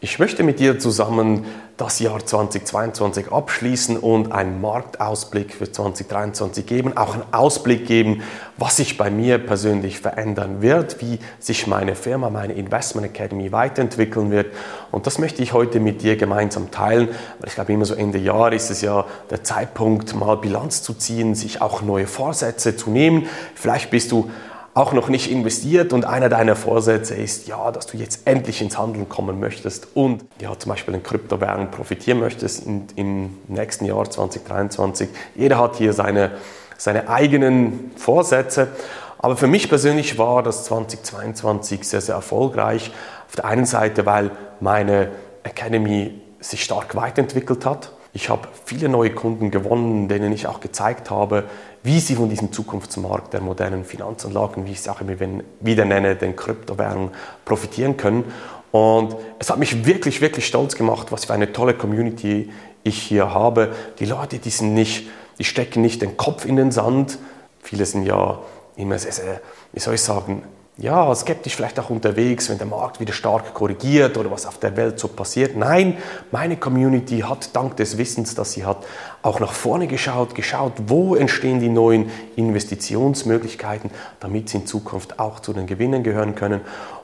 Ich möchte mit dir zusammen das Jahr 2022 abschließen und einen Marktausblick für 2023 geben, auch einen Ausblick geben, was sich bei mir persönlich verändern wird, wie sich meine Firma, meine Investment Academy weiterentwickeln wird. Und das möchte ich heute mit dir gemeinsam teilen, weil ich glaube, immer so Ende Jahr ist es ja der Zeitpunkt, mal Bilanz zu ziehen, sich auch neue Vorsätze zu nehmen. Vielleicht bist du auch noch nicht investiert und einer deiner Vorsätze ist, ja, dass du jetzt endlich ins Handeln kommen möchtest und ja, zum Beispiel in Kryptowährungen profitieren möchtest in, im nächsten Jahr 2023. Jeder hat hier seine, seine eigenen Vorsätze. Aber für mich persönlich war das 2022 sehr, sehr erfolgreich. Auf der einen Seite, weil meine Academy sich stark weiterentwickelt hat. Ich habe viele neue Kunden gewonnen, denen ich auch gezeigt habe, wie sie von diesem Zukunftsmarkt der modernen Finanzanlagen, wie ich es auch immer wieder nenne, den Kryptowährungen profitieren können. Und es hat mich wirklich, wirklich stolz gemacht, was für eine tolle Community ich hier habe. Die Leute, die sind nicht, die stecken nicht den Kopf in den Sand. Viele sind ja immer sehr, sehr, wie soll ich sagen, ja, skeptisch vielleicht auch unterwegs, wenn der Markt wieder stark korrigiert oder was auf der Welt so passiert. Nein, meine Community hat dank des Wissens, das sie hat, auch nach vorne geschaut, geschaut, wo entstehen die neuen Investitionsmöglichkeiten, damit sie in Zukunft auch zu den Gewinnen gehören können.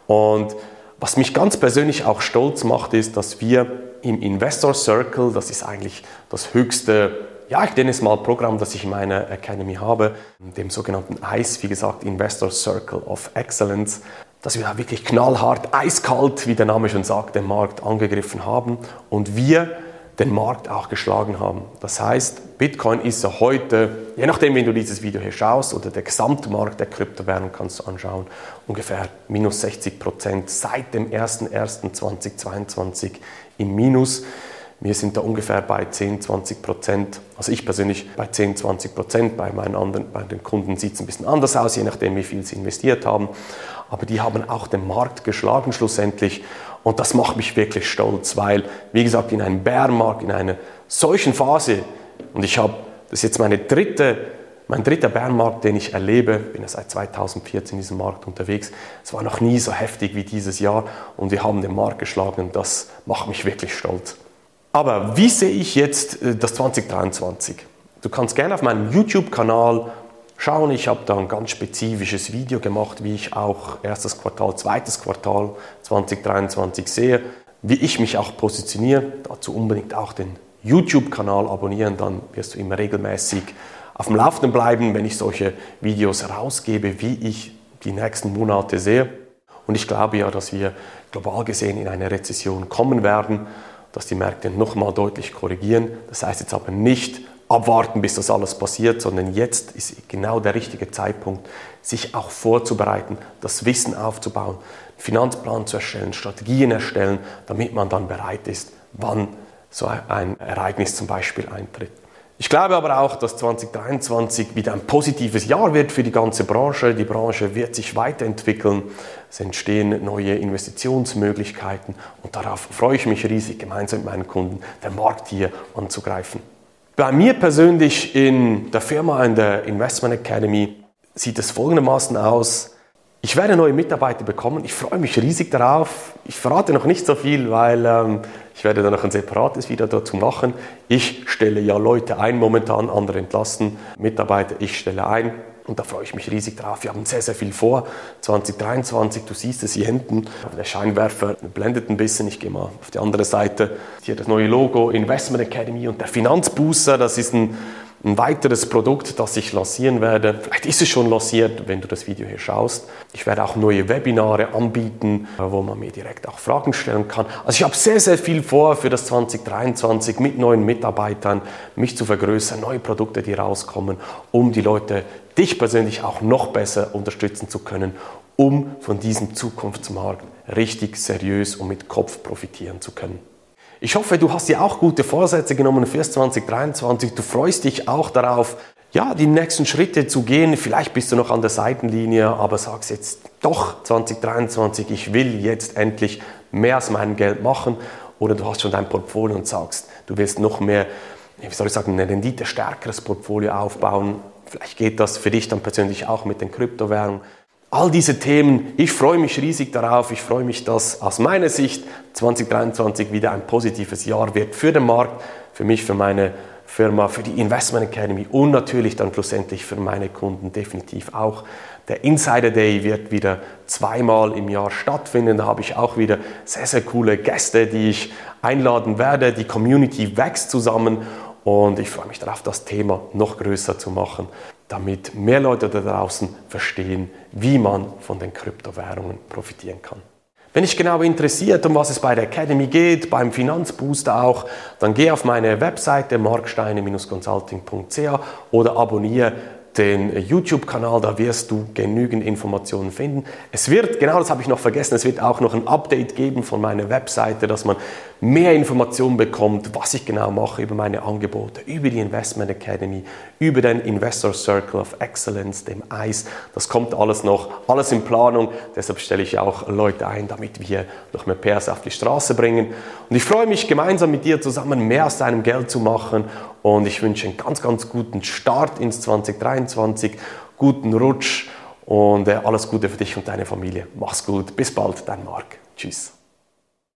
Und was mich ganz persönlich auch stolz macht, ist, dass wir im Investor Circle, das ist eigentlich das höchste ja, ich nenne es mal Programm, das ich in meiner Academy habe, dem sogenannten ICE, wie gesagt, Investor Circle of Excellence, dass wir da wirklich knallhart, eiskalt, wie der Name schon sagt, den Markt angegriffen haben und wir den Markt auch geschlagen haben. Das heißt, Bitcoin ist ja heute, je nachdem, wenn du dieses Video hier schaust oder der Gesamtmarkt der Kryptowährungen kannst du anschauen, ungefähr minus 60 Prozent seit dem 01.01.2022 im Minus. Wir sind da ungefähr bei 10, 20 Prozent. Also ich persönlich bei 10, 20 Prozent. Bei meinen anderen, bei den Kunden sieht es ein bisschen anders aus, je nachdem, wie viel sie investiert haben. Aber die haben auch den Markt geschlagen schlussendlich. Und das macht mich wirklich stolz, weil, wie gesagt, in einem Bärenmarkt, in einer solchen Phase, und ich habe, das ist jetzt meine dritte, mein dritter Bärenmarkt, den ich erlebe, bin ja seit 2014 in diesem Markt unterwegs. Es war noch nie so heftig wie dieses Jahr und wir haben den Markt geschlagen und das macht mich wirklich stolz. Aber wie sehe ich jetzt äh, das 2023? Du kannst gerne auf meinem YouTube-Kanal schauen. Ich habe da ein ganz spezifisches Video gemacht, wie ich auch erstes Quartal, zweites Quartal 2023 sehe, wie ich mich auch positioniere. Dazu unbedingt auch den YouTube-Kanal abonnieren, dann wirst du immer regelmäßig auf dem Laufenden bleiben, wenn ich solche Videos rausgebe, wie ich die nächsten Monate sehe. Und ich glaube ja, dass wir global gesehen in eine Rezession kommen werden dass die Märkte nochmal deutlich korrigieren. Das heißt jetzt aber nicht abwarten, bis das alles passiert, sondern jetzt ist genau der richtige Zeitpunkt, sich auch vorzubereiten, das Wissen aufzubauen, Finanzplan zu erstellen, Strategien erstellen, damit man dann bereit ist, wann so ein Ereignis zum Beispiel eintritt. Ich glaube aber auch, dass 2023 wieder ein positives Jahr wird für die ganze Branche. Die Branche wird sich weiterentwickeln. Es entstehen neue Investitionsmöglichkeiten und darauf freue ich mich riesig, gemeinsam mit meinen Kunden den Markt hier anzugreifen. Bei mir persönlich in der Firma, in der Investment Academy, sieht es folgendermaßen aus. Ich werde neue Mitarbeiter bekommen. Ich freue mich riesig darauf. Ich verrate noch nicht so viel, weil ähm, ich werde dann noch ein separates Video dazu machen. Ich stelle ja Leute ein, momentan andere entlassen. Mitarbeiter, ich stelle ein. Und da freue ich mich riesig drauf. Wir haben sehr, sehr viel vor. 2023, du siehst es hier hinten. Der Scheinwerfer blendet ein bisschen. Ich gehe mal auf die andere Seite. Hier das neue Logo Investment Academy und der Finanzbooster. Das ist ein ein weiteres Produkt, das ich lancieren werde, vielleicht ist es schon lanciert, wenn du das Video hier schaust. Ich werde auch neue Webinare anbieten, wo man mir direkt auch Fragen stellen kann. Also ich habe sehr, sehr viel vor für das 2023 mit neuen Mitarbeitern, mich zu vergrößern, neue Produkte, die rauskommen, um die Leute, dich persönlich auch noch besser unterstützen zu können, um von diesem Zukunftsmarkt richtig seriös und mit Kopf profitieren zu können. Ich hoffe, du hast dir auch gute Vorsätze genommen für 2023. Du freust dich auch darauf, ja, die nächsten Schritte zu gehen. Vielleicht bist du noch an der Seitenlinie, aber sagst jetzt doch 2023, ich will jetzt endlich mehr aus meinem Geld machen. Oder du hast schon dein Portfolio und sagst, du willst noch mehr, wie soll ich sagen, ein Rendite stärkeres Portfolio aufbauen. Vielleicht geht das für dich dann persönlich auch mit den Kryptowährungen. All diese Themen, ich freue mich riesig darauf. Ich freue mich, dass aus meiner Sicht 2023 wieder ein positives Jahr wird für den Markt, für mich, für meine Firma, für die Investment Academy und natürlich dann schlussendlich für meine Kunden definitiv auch. Der Insider Day wird wieder zweimal im Jahr stattfinden. Da habe ich auch wieder sehr, sehr coole Gäste, die ich einladen werde. Die Community wächst zusammen und ich freue mich darauf, das Thema noch größer zu machen, damit mehr Leute da draußen verstehen, wie man von den Kryptowährungen profitieren kann. Wenn dich genau interessiert, um was es bei der Academy geht, beim Finanzbooster auch, dann geh auf meine Webseite marksteine-consulting.ch oder abonniere den YouTube-Kanal, da wirst du genügend Informationen finden. Es wird, genau das habe ich noch vergessen, es wird auch noch ein Update geben von meiner Webseite, dass man mehr Informationen bekommt, was ich genau mache über meine Angebote, über die Investment Academy, über den Investor Circle of Excellence, dem ICE. Das kommt alles noch, alles in Planung. Deshalb stelle ich auch Leute ein, damit wir noch mehr PS auf die Straße bringen. Und ich freue mich, gemeinsam mit dir zusammen mehr aus deinem Geld zu machen. Und ich wünsche einen ganz, ganz guten Start ins 2023, guten Rutsch und äh, alles Gute für dich und deine Familie. Mach's gut. Bis bald, dein Marc. Tschüss.